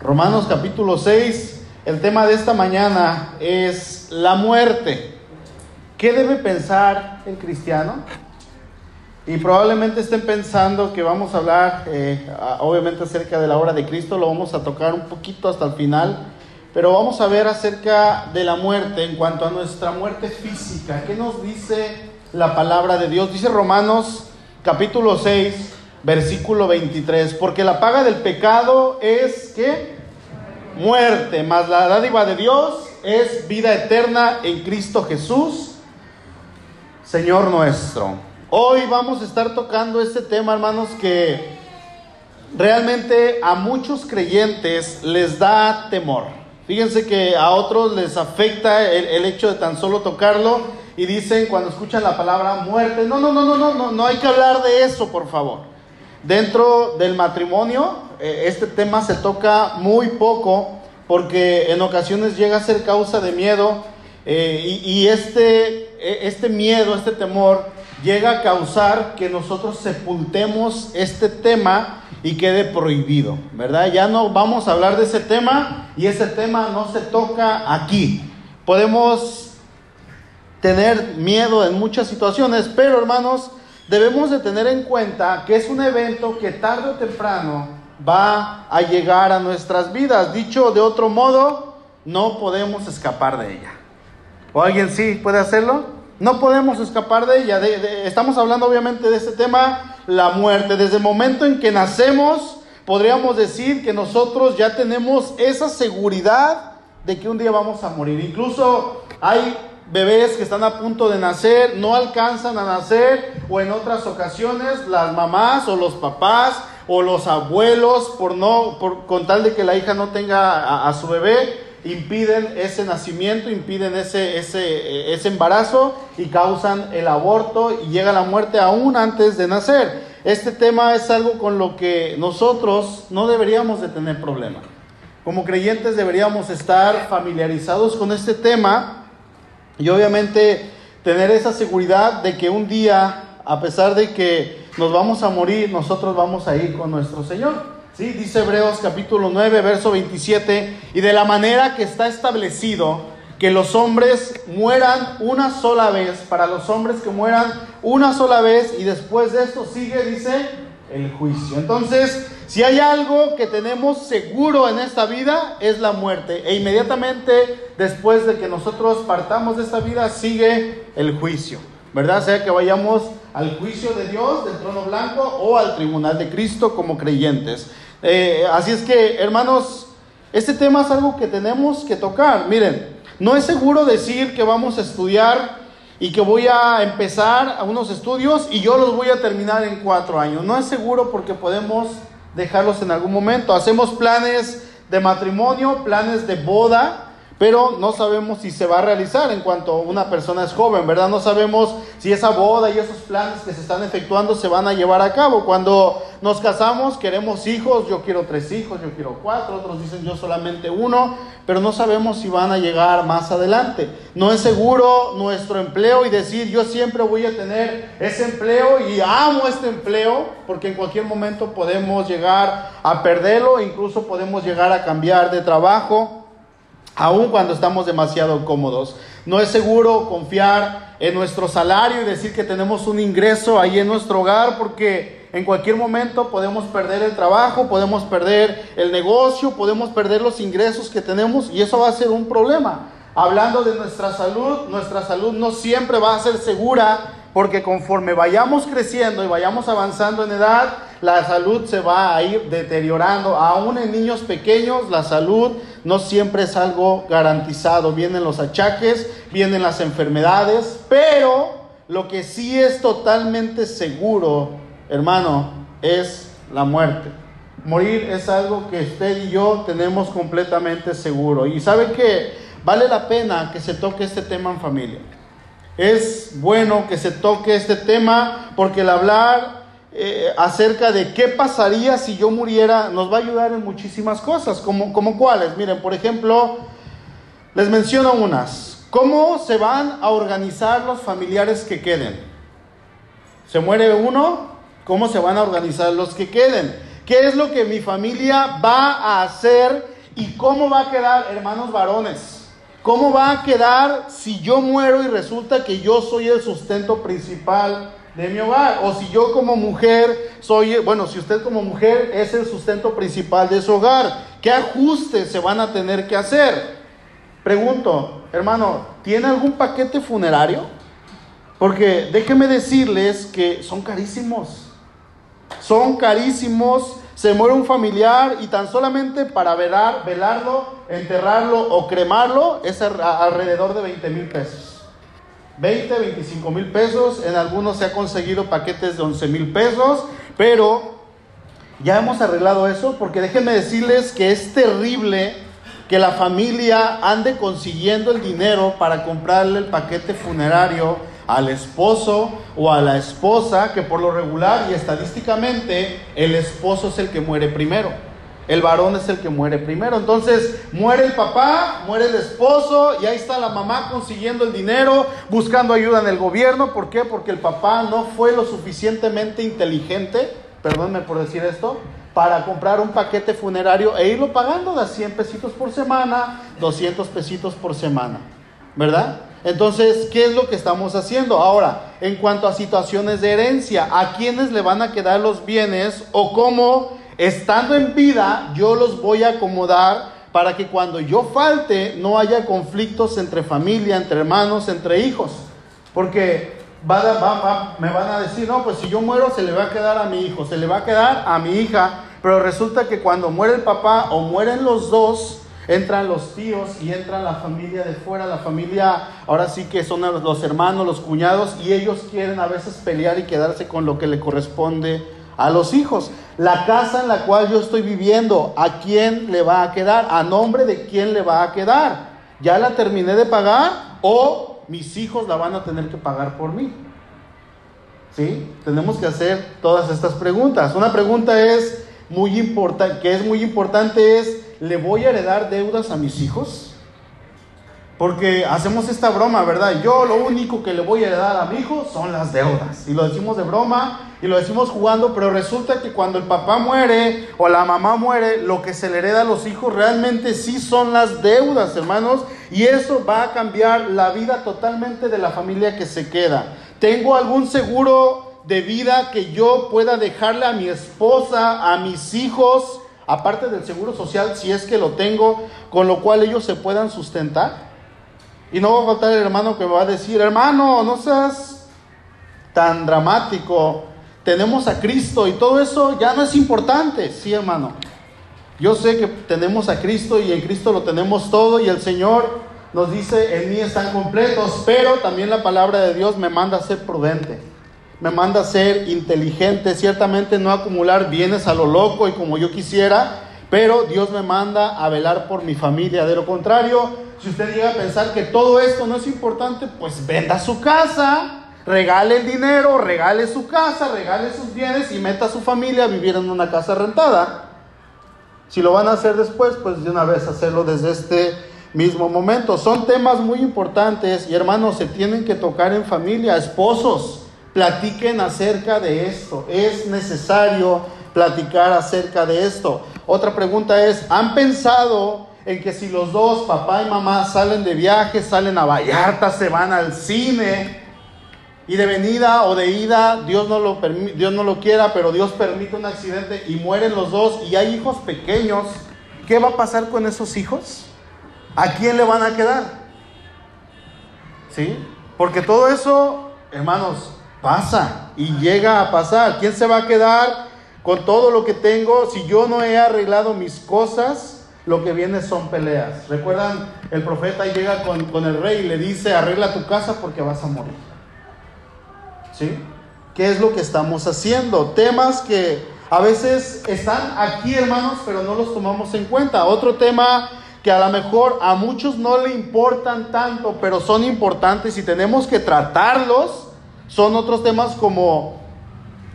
Romanos capítulo 6, el tema de esta mañana es la muerte. ¿Qué debe pensar el cristiano? Y probablemente estén pensando que vamos a hablar, eh, obviamente, acerca de la obra de Cristo, lo vamos a tocar un poquito hasta el final, pero vamos a ver acerca de la muerte en cuanto a nuestra muerte física. ¿Qué nos dice la palabra de Dios? Dice Romanos capítulo 6, versículo 23, porque la paga del pecado es que muerte, mas la dádiva de Dios es vida eterna en Cristo Jesús, Señor nuestro. Hoy vamos a estar tocando este tema, hermanos, que realmente a muchos creyentes les da temor. Fíjense que a otros les afecta el, el hecho de tan solo tocarlo y dicen cuando escuchan la palabra muerte, no, no, no, no, no, no, no hay que hablar de eso, por favor. Dentro del matrimonio, eh, este tema se toca muy poco porque en ocasiones llega a ser causa de miedo eh, y, y, este, e, este miedo, este temor llega a causar que nosotros sepultemos este tema y quede prohibido, ¿verdad? Ya no vamos a hablar de ese tema y ese tema no se toca aquí. Podemos tener miedo en muchas situaciones, pero hermanos, debemos de tener en cuenta que es un evento que tarde o temprano va a llegar a nuestras vidas. Dicho de otro modo, no podemos escapar de ella. ¿O alguien sí puede hacerlo? No podemos escapar de ella. Estamos hablando obviamente de este tema, la muerte. Desde el momento en que nacemos, podríamos decir que nosotros ya tenemos esa seguridad de que un día vamos a morir. Incluso hay bebés que están a punto de nacer, no alcanzan a nacer, o en otras ocasiones las mamás o los papás o los abuelos, por no, por, con tal de que la hija no tenga a, su bebé, impiden ese nacimiento, impiden ese, ese, ese embarazo y causan el aborto y llega la muerte aún antes de nacer. Este tema es algo con lo que nosotros no deberíamos de tener problema. Como creyentes deberíamos estar familiarizados con este tema y obviamente tener esa seguridad de que un día, a pesar de que nos vamos a morir, nosotros vamos a ir con nuestro Señor. Sí, dice Hebreos capítulo 9, verso 27, y de la manera que está establecido que los hombres mueran una sola vez, para los hombres que mueran una sola vez, y después de esto sigue, dice, el juicio. Entonces, si hay algo que tenemos seguro en esta vida, es la muerte. E inmediatamente después de que nosotros partamos de esta vida, sigue el juicio. ¿Verdad? Sea que vayamos al juicio de Dios, del trono blanco, o al tribunal de Cristo como creyentes. Eh, así es que, hermanos, este tema es algo que tenemos que tocar. Miren, no es seguro decir que vamos a estudiar y que voy a empezar a unos estudios y yo los voy a terminar en cuatro años. No es seguro porque podemos dejarlos en algún momento. Hacemos planes de matrimonio, planes de boda, pero no sabemos si se va a realizar en cuanto una persona es joven, ¿verdad? No sabemos si esa boda y esos planes que se están efectuando se van a llevar a cabo. Cuando nos casamos, queremos hijos, yo quiero tres hijos, yo quiero cuatro, otros dicen yo solamente uno, pero no sabemos si van a llegar más adelante. No es seguro nuestro empleo y decir yo siempre voy a tener ese empleo y amo este empleo, porque en cualquier momento podemos llegar a perderlo, incluso podemos llegar a cambiar de trabajo aun cuando estamos demasiado cómodos. No es seguro confiar en nuestro salario y decir que tenemos un ingreso ahí en nuestro hogar porque en cualquier momento podemos perder el trabajo, podemos perder el negocio, podemos perder los ingresos que tenemos y eso va a ser un problema. Hablando de nuestra salud, nuestra salud no siempre va a ser segura porque conforme vayamos creciendo y vayamos avanzando en edad, la salud se va a ir deteriorando. Aún en niños pequeños, la salud no siempre es algo garantizado. Vienen los achaques, vienen las enfermedades, pero lo que sí es totalmente seguro, hermano, es la muerte. Morir es algo que usted y yo tenemos completamente seguro. Y sabe que vale la pena que se toque este tema en familia. Es bueno que se toque este tema porque el hablar eh, acerca de qué pasaría si yo muriera nos va a ayudar en muchísimas cosas, como, como cuáles. Miren, por ejemplo, les menciono unas. ¿Cómo se van a organizar los familiares que queden? ¿Se muere uno? ¿Cómo se van a organizar los que queden? ¿Qué es lo que mi familia va a hacer y cómo va a quedar, hermanos varones? ¿Cómo va a quedar si yo muero y resulta que yo soy el sustento principal de mi hogar? O si yo como mujer soy, bueno, si usted como mujer es el sustento principal de su hogar, ¿qué ajustes se van a tener que hacer? Pregunto, hermano, ¿tiene algún paquete funerario? Porque déjenme decirles que son carísimos. Son carísimos. Se muere un familiar y tan solamente para velar, velarlo, enterrarlo o cremarlo es alrededor de 20 mil pesos. 20, 25 mil pesos. En algunos se ha conseguido paquetes de 11 mil pesos. Pero ya hemos arreglado eso porque déjenme decirles que es terrible que la familia ande consiguiendo el dinero para comprarle el paquete funerario al esposo o a la esposa, que por lo regular y estadísticamente el esposo es el que muere primero. El varón es el que muere primero. Entonces muere el papá, muere el esposo y ahí está la mamá consiguiendo el dinero, buscando ayuda en el gobierno. ¿Por qué? Porque el papá no fue lo suficientemente inteligente, perdónme por decir esto, para comprar un paquete funerario e irlo pagando de 100 pesitos por semana, 200 pesitos por semana. ¿Verdad? Entonces, ¿qué es lo que estamos haciendo? Ahora, en cuanto a situaciones de herencia, ¿a quiénes le van a quedar los bienes o cómo, estando en vida, yo los voy a acomodar para que cuando yo falte no haya conflictos entre familia, entre hermanos, entre hijos? Porque me van a decir, no, pues si yo muero se le va a quedar a mi hijo, se le va a quedar a mi hija, pero resulta que cuando muere el papá o mueren los dos, entran los tíos y entra la familia de fuera, la familia ahora sí que son los hermanos, los cuñados, y ellos quieren a veces pelear y quedarse con lo que le corresponde a los hijos. La casa en la cual yo estoy viviendo, ¿a quién le va a quedar? ¿A nombre de quién le va a quedar? ¿Ya la terminé de pagar o mis hijos la van a tener que pagar por mí? ¿Sí? Tenemos que hacer todas estas preguntas. Una pregunta es muy importante, que es muy importante es ¿le voy a heredar deudas a mis hijos? Porque hacemos esta broma, ¿verdad? Yo lo único que le voy a heredar a mi hijo son las deudas. Y lo decimos de broma y lo decimos jugando, pero resulta que cuando el papá muere o la mamá muere, lo que se le hereda a los hijos realmente sí son las deudas, hermanos. Y eso va a cambiar la vida totalmente de la familia que se queda. ¿Tengo algún seguro de vida que yo pueda dejarle a mi esposa, a mis hijos? Aparte del seguro social, si es que lo tengo, con lo cual ellos se puedan sustentar. Y no va a faltar el hermano que me va a decir, hermano, no seas tan dramático, tenemos a Cristo y todo eso ya no es importante, sí hermano. Yo sé que tenemos a Cristo y en Cristo lo tenemos todo y el Señor nos dice, en mí están completos, pero también la palabra de Dios me manda a ser prudente me manda a ser inteligente, ciertamente no acumular bienes a lo loco y como yo quisiera, pero Dios me manda a velar por mi familia. De lo contrario, si usted llega a pensar que todo esto no es importante, pues venda su casa, regale el dinero, regale su casa, regale sus bienes y meta a su familia a vivir en una casa rentada. Si lo van a hacer después, pues de una vez hacerlo desde este mismo momento. Son temas muy importantes y hermanos, se tienen que tocar en familia, esposos platiquen acerca de esto. Es necesario platicar acerca de esto. Otra pregunta es, ¿han pensado en que si los dos, papá y mamá, salen de viaje, salen a Vallarta, se van al cine, y de venida o de ida, Dios no lo, Dios no lo quiera, pero Dios permite un accidente y mueren los dos y hay hijos pequeños, ¿qué va a pasar con esos hijos? ¿A quién le van a quedar? ¿Sí? Porque todo eso, hermanos, pasa y llega a pasar. ¿Quién se va a quedar con todo lo que tengo si yo no he arreglado mis cosas? Lo que viene son peleas. ¿Recuerdan? El profeta llega con, con el rey y le dice, arregla tu casa porque vas a morir. ¿Sí? ¿Qué es lo que estamos haciendo? Temas que a veces están aquí, hermanos, pero no los tomamos en cuenta. Otro tema que a lo mejor a muchos no le importan tanto, pero son importantes y tenemos que tratarlos son otros temas como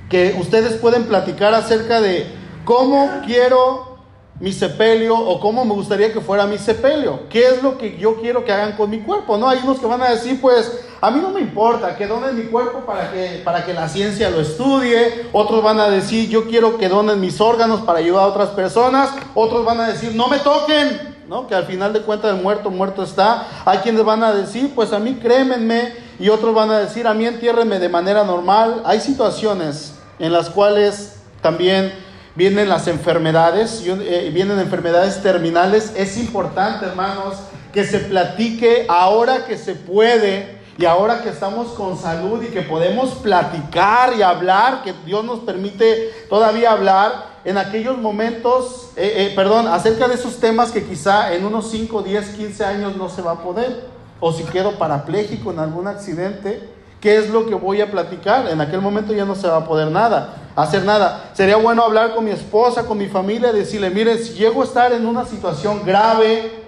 que ustedes pueden platicar acerca de cómo quiero mi sepelio o cómo me gustaría que fuera mi sepelio. ¿Qué es lo que yo quiero que hagan con mi cuerpo? No, hay unos que van a decir, pues, a mí no me importa que donen mi cuerpo para que, para que la ciencia lo estudie. Otros van a decir, yo quiero que donen mis órganos para ayudar a otras personas. Otros van a decir, no me toquen, ¿no? Que al final de cuentas el muerto, muerto está. Hay quienes van a decir, pues a mí crémenme. Y otros van a decir, a mí entiérrenme de manera normal. Hay situaciones en las cuales también vienen las enfermedades, eh, vienen enfermedades terminales. Es importante, hermanos, que se platique ahora que se puede y ahora que estamos con salud y que podemos platicar y hablar, que Dios nos permite todavía hablar en aquellos momentos, eh, eh, perdón, acerca de esos temas que quizá en unos 5, 10, 15 años no se va a poder. O si quedo parapléjico en algún accidente, ¿qué es lo que voy a platicar? En aquel momento ya no se va a poder nada hacer nada. Sería bueno hablar con mi esposa, con mi familia, decirle, miren, si llego a estar en una situación grave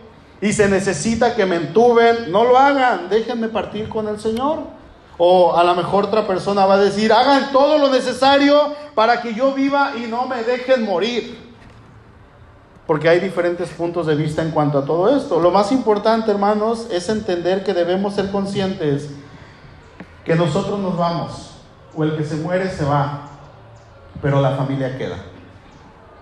y se necesita que me entuben, no lo hagan, déjenme partir con el Señor. O a lo mejor otra persona va a decir, hagan todo lo necesario para que yo viva y no me dejen morir. Porque hay diferentes puntos de vista en cuanto a todo esto. Lo más importante, hermanos, es entender que debemos ser conscientes que nosotros nos vamos, o el que se muere se va, pero la familia queda.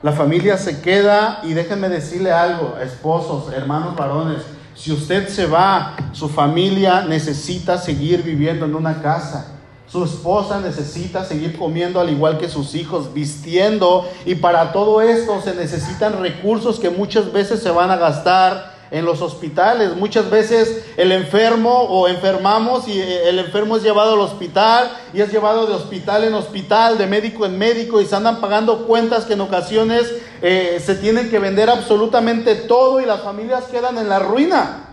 La familia se queda y déjenme decirle algo, esposos, hermanos varones, si usted se va, su familia necesita seguir viviendo en una casa. Su esposa necesita seguir comiendo al igual que sus hijos, vistiendo. Y para todo esto se necesitan recursos que muchas veces se van a gastar en los hospitales. Muchas veces el enfermo o enfermamos y eh, el enfermo es llevado al hospital y es llevado de hospital en hospital, de médico en médico y se andan pagando cuentas que en ocasiones eh, se tienen que vender absolutamente todo y las familias quedan en la ruina.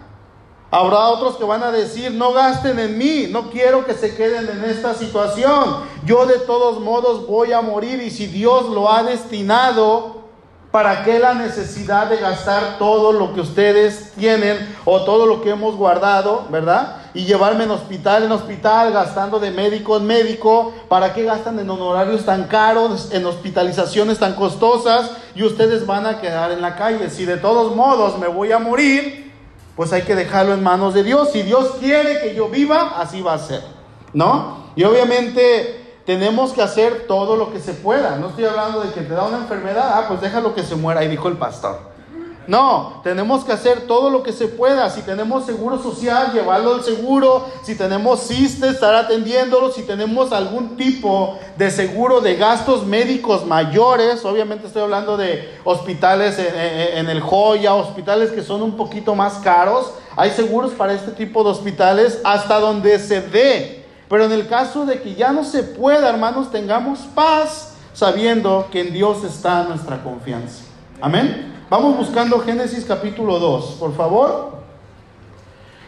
Habrá otros que van a decir, no gasten en mí, no quiero que se queden en esta situación. Yo de todos modos voy a morir y si Dios lo ha destinado, ¿Para qué la necesidad de gastar todo lo que ustedes tienen o todo lo que hemos guardado, verdad? Y llevarme en hospital en hospital, gastando de médico en médico. ¿Para qué gastan en honorarios tan caros, en hospitalizaciones tan costosas? Y ustedes van a quedar en la calle. Si de todos modos me voy a morir, pues hay que dejarlo en manos de Dios. Si Dios quiere que yo viva, así va a ser. ¿No? Y obviamente tenemos que hacer todo lo que se pueda. No estoy hablando de que te da una enfermedad, ah, pues déjalo que se muera, ahí dijo el pastor. No, tenemos que hacer todo lo que se pueda. Si tenemos seguro social, llevarlo al seguro. Si tenemos CISTE, estar atendiéndolo. Si tenemos algún tipo de seguro de gastos médicos mayores, obviamente estoy hablando de hospitales en el Joya, hospitales que son un poquito más caros. Hay seguros para este tipo de hospitales hasta donde se dé pero en el caso de que ya no se pueda, hermanos, tengamos paz sabiendo que en Dios está nuestra confianza. Amén. Vamos buscando Génesis capítulo 2, por favor.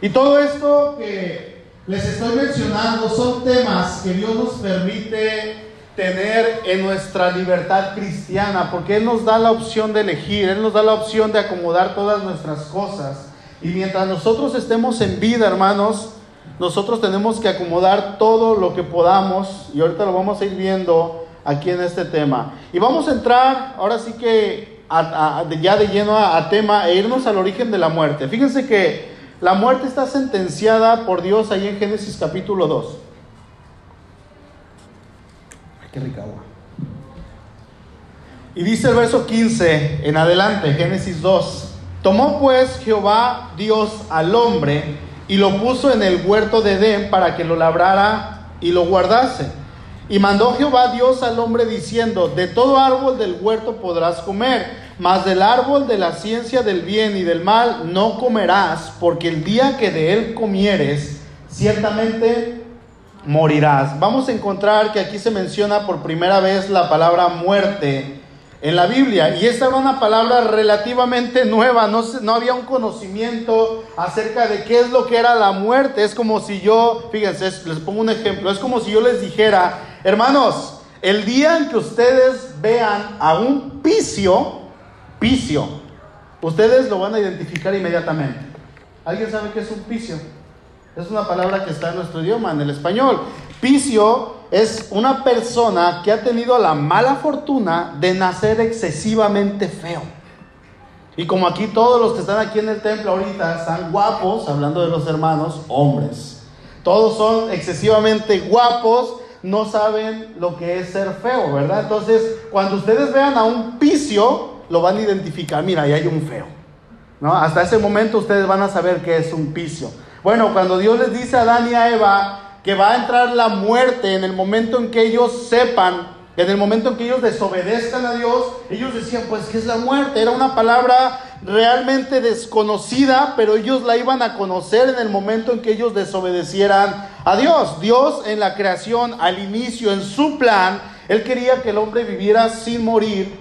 Y todo esto que les estoy mencionando son temas que Dios nos permite tener en nuestra libertad cristiana, porque Él nos da la opción de elegir, Él nos da la opción de acomodar todas nuestras cosas. Y mientras nosotros estemos en vida, hermanos, nosotros tenemos que acomodar todo lo que podamos y ahorita lo vamos a ir viendo aquí en este tema. Y vamos a entrar ahora sí que ya de lleno a, tema e irnos al origen de la muerte. Fíjense que la muerte está sentenciada por Dios ahí en Génesis capítulo 2. Ay, qué rica agua. Y dice el verso 15 en adelante, Génesis 2. Tomó pues Jehová Dios al hombre y lo puso en el huerto de Edén para que lo labrara y lo guardase. Y mandó Jehová Dios al hombre diciendo, de todo árbol del huerto podrás comer, mas del árbol de la ciencia del bien y del mal no comerás, porque el día que de él comieres, ciertamente morirás. Vamos a encontrar que aquí se menciona por primera vez la palabra muerte en la Biblia. Y esta era una palabra relativamente nueva, no, había un conocimiento acerca de qué es lo que era la muerte. Es como si yo, fíjense, les pongo un ejemplo, es como si yo les dijera, hermanos, el día en que ustedes vean a un picio, picio, ustedes lo van a identificar inmediatamente. ¿Alguien sabe qué es un picio? Es una palabra que está en nuestro idioma, en el español. Picio es una persona que ha tenido la mala fortuna de nacer excesivamente feo. Y como aquí todos los que están aquí en el templo ahorita están guapos, hablando de los hermanos, hombres. Todos son excesivamente guapos, no saben lo que es ser feo, ¿verdad? Entonces, cuando ustedes vean a un picio, lo van a identificar. Mira, ahí hay un feo. ¿No? Hasta ese momento ustedes van a saber qué es un picio. Bueno, cuando Dios les dice a Adán y a Eva que va a entrar la muerte en el momento en que ellos sepan en el momento en que ellos desobedezcan a Dios, ellos decían, pues, ¿qué es la muerte? Era una palabra realmente desconocida, pero ellos la iban a conocer en el momento en que ellos desobedecieran a Dios. Dios en la creación, al inicio, en su plan, Él quería que el hombre viviera sin morir.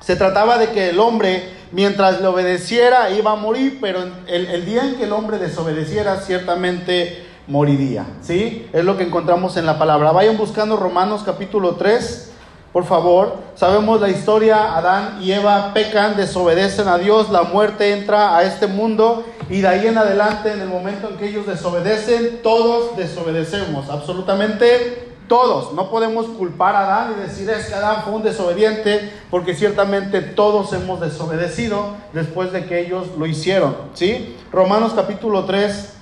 Se trataba de que el hombre, mientras le obedeciera, iba a morir, pero el, el día en que el hombre desobedeciera, ciertamente moriría. ¿Sí? Es lo que encontramos en la palabra. Vayan buscando Romanos capítulo 3, por favor. Sabemos la historia, Adán y Eva pecan, desobedecen a Dios, la muerte entra a este mundo y de ahí en adelante, en el momento en que ellos desobedecen, todos desobedecemos, absolutamente todos. No podemos culpar a Adán y decir es que Adán fue un desobediente, porque ciertamente todos hemos desobedecido después de que ellos lo hicieron. ¿Sí? Romanos capítulo 3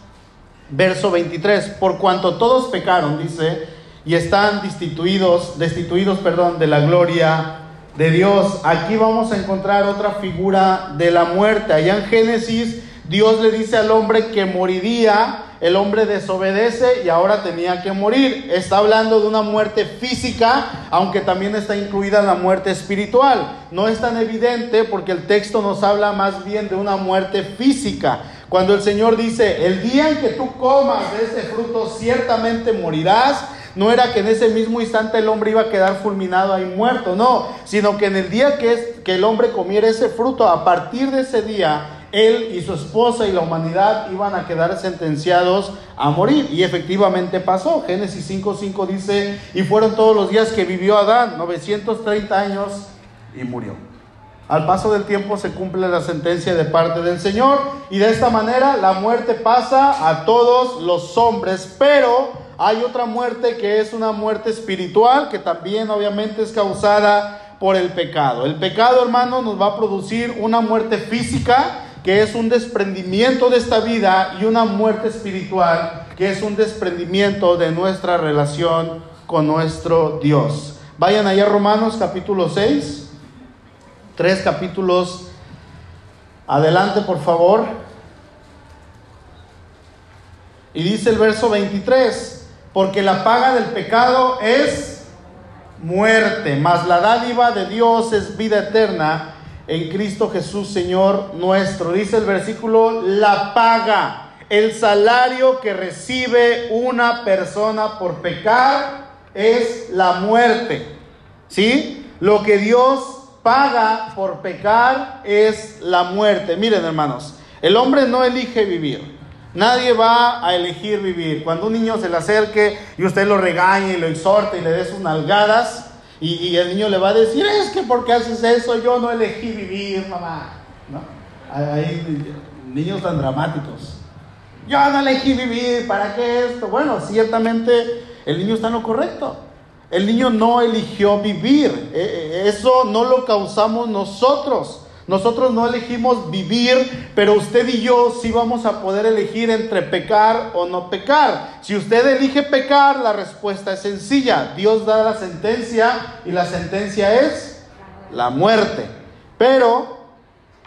verso 23, por cuanto todos pecaron, dice, y están destituidos, destituidos, perdón, de la gloria de Dios. Aquí vamos a encontrar otra figura de la muerte. Allá en Génesis, Dios le dice al hombre que moriría, el hombre desobedece y ahora tenía que morir. Está hablando de una muerte física, aunque también está incluida la muerte espiritual. No es tan evidente porque el texto nos habla más bien de una muerte física. Cuando el Señor dice, el día en que tú comas de ese fruto, ciertamente morirás, no era que en ese mismo instante el hombre iba a quedar fulminado ahí muerto, no, sino que en el día que, es, que el hombre comiera ese fruto, a partir de ese día, él y su esposa y la humanidad iban a quedar sentenciados a morir. Y efectivamente pasó. Génesis 5.5 dice, y fueron todos los días que vivió Adán, 930 años, y murió. Al paso del tiempo se cumple la sentencia de parte del Señor y de esta manera la muerte pasa a todos los hombres, pero hay otra muerte que es una muerte espiritual que también obviamente es causada por el pecado. El pecado, hermano, nos va a producir una muerte física que es un desprendimiento de esta vida y una muerte espiritual que es un desprendimiento de nuestra relación con nuestro Dios. Vayan allá Romanos capítulo 6 tres capítulos adelante, por favor. Y dice el verso 23, porque la paga del pecado es muerte, mas la dádiva de Dios es vida eterna en Cristo Jesús, Señor nuestro. Dice el versículo, la paga, el salario que recibe una persona por pecar es la muerte. ¿Sí? Lo que Dios paga por pecar es la muerte. Miren hermanos, el hombre no elige vivir. Nadie va a elegir vivir. Cuando un niño se le acerque y usted lo regañe y lo exhorte y le dé sus nalgadas, y, el niño le va a decir, es que porque haces eso, yo no elegí vivir, mamá. ¿No? Hay niños tan dramáticos. Yo no elegí vivir, ¿para qué esto? Bueno, ciertamente el niño está en lo correcto. El niño no eligió vivir. E, e, eso no lo causamos nosotros. Nosotros no elegimos vivir, pero usted y yo sí vamos a poder elegir entre pecar o no pecar. Si usted elige pecar, la respuesta es sencilla. Dios da la sentencia y la sentencia es la muerte. Pero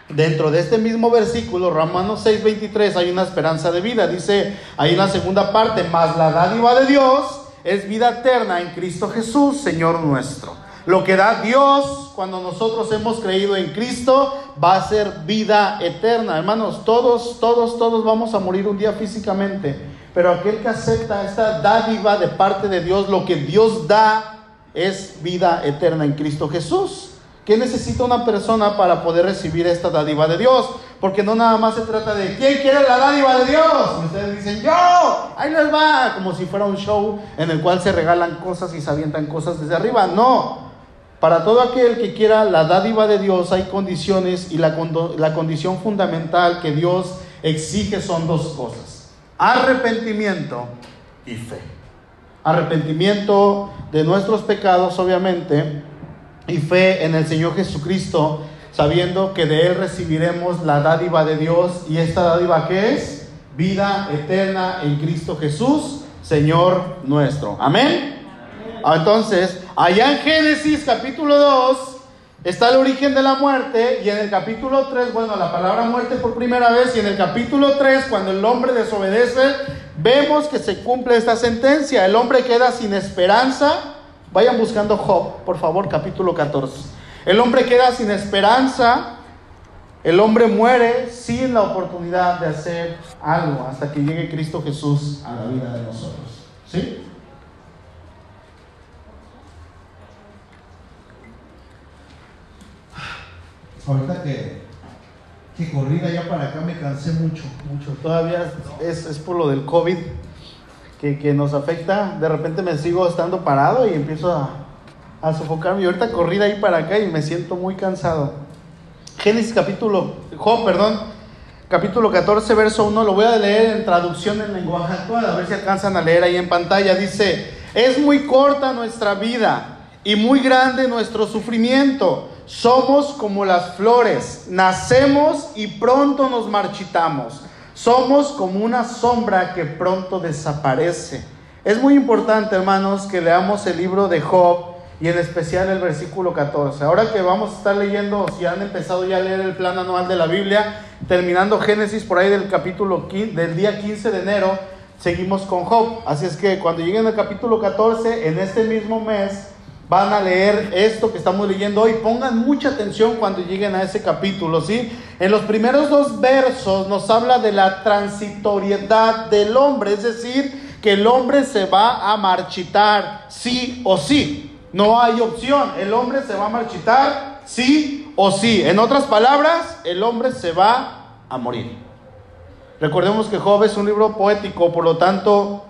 dentro de este mismo versículo, Romanos 6:23, hay una esperanza de vida. Dice ahí en la segunda parte, más la dádiva de Dios es vida eterna en Cristo Jesús, Señor nuestro. Lo que da Dios cuando nosotros hemos creído en Cristo va a ser vida eterna. Hermanos, todos, todos, todos vamos a morir un día físicamente. Pero aquel que acepta esta dádiva de parte de Dios, lo que Dios da es vida eterna en Cristo Jesús. ¿Qué necesita una persona para poder recibir esta dádiva de Dios? Porque no nada más se trata de ¿quién quiere la dádiva de Dios? Y ustedes dicen yo, ahí les va, como si fuera un show en el cual se regalan cosas y se avientan cosas desde arriba. No, para todo aquel que quiera la dádiva de Dios hay condiciones y la, la condición fundamental que Dios exige son dos cosas. Arrepentimiento y fe. Arrepentimiento de nuestros pecados, obviamente, y fe en el Señor Jesucristo sabiendo que de Él recibiremos la dádiva de Dios. ¿Y esta dádiva qué es? Vida eterna en Cristo Jesús, Señor nuestro. Amén. Ah, entonces, allá en Génesis capítulo 2 está el origen de la muerte y en el capítulo 3, bueno, la palabra muerte por primera vez y en el capítulo 3, cuando el hombre desobedece, vemos que se cumple esta sentencia. El hombre queda sin esperanza. Vayan buscando Job, por favor, capítulo 14. El hombre queda sin esperanza, el hombre muere sin la oportunidad de hacer algo hasta que llegue Cristo Jesús a la vida de nosotros. ¿Sí? Ahorita que, que corrí allá para acá me cansé mucho, mucho. Todavía es, es por lo del COVID que, que nos afecta. De repente me sigo estando parado y empiezo a, a sofocarme. Y ahorita corrí ahí para acá y me siento muy cansado. Génesis capítulo, Job, perdón, capítulo 14, verso 1, lo voy a leer en traducción en lenguaje actual, a ver si alcanzan a leer ahí en pantalla. Dice, es muy corta nuestra vida y muy grande nuestro sufrimiento. Somos como las flores, nacemos y pronto nos marchitamos. Somos como una sombra que pronto desaparece. Es muy importante, hermanos, que leamos el libro de Job y en especial el versículo 14. Ahora que vamos a estar leyendo, si han empezado ya a leer el plan anual de la Biblia, terminando Génesis por ahí del capítulo del día 15 de enero, seguimos con Job. Así es que cuando lleguen al capítulo 14, en este mismo mes, van a leer esto que estamos leyendo hoy. Pongan mucha atención cuando lleguen a ese capítulo, ¿sí? En los primeros dos versos nos habla de la transitoriedad del hombre, es decir, que el hombre se va a marchitar sí o sí. No hay opción. El hombre se va a marchitar, sí o sí. En otras palabras, el hombre se va a morir. Recordemos que Job es un libro poético, por lo tanto,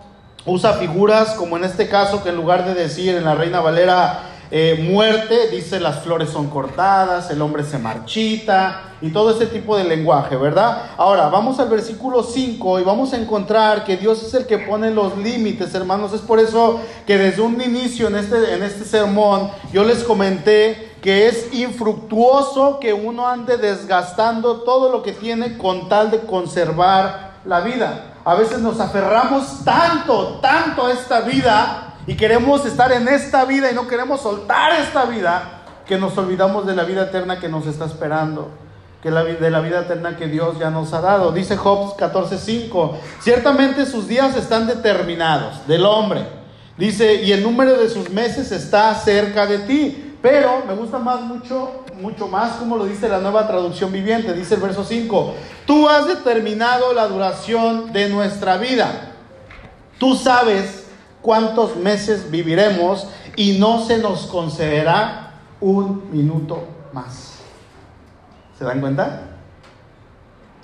usa figuras como en este caso, que en lugar de decir en la Reina Valera eh, muerte, dice las flores son cortadas, el hombre se marchita y todo ese tipo de lenguaje, ¿verdad? Ahora, vamos al versículo 5 y vamos a encontrar que Dios es el que pone los límites, hermanos. Es por eso que desde un inicio en este, en este sermón yo les comenté que es infructuoso que uno ande desgastando todo lo que tiene con tal de conservar la vida. A veces nos aferramos tanto, tanto a esta vida y queremos estar en esta vida y no queremos soltar esta vida, que nos olvidamos de la vida eterna que nos está esperando, que la, de la vida eterna que Dios ya nos ha dado. Dice Job 14:5, ciertamente sus días están determinados del hombre. Dice, y el número de sus meses está cerca de ti. Pero me gusta más mucho, mucho más como lo dice la nueva traducción viviente. Dice el verso 5, tú has determinado la duración de nuestra vida. Tú sabes cuántos meses viviremos y no se nos concederá un minuto más. ¿Se dan cuenta?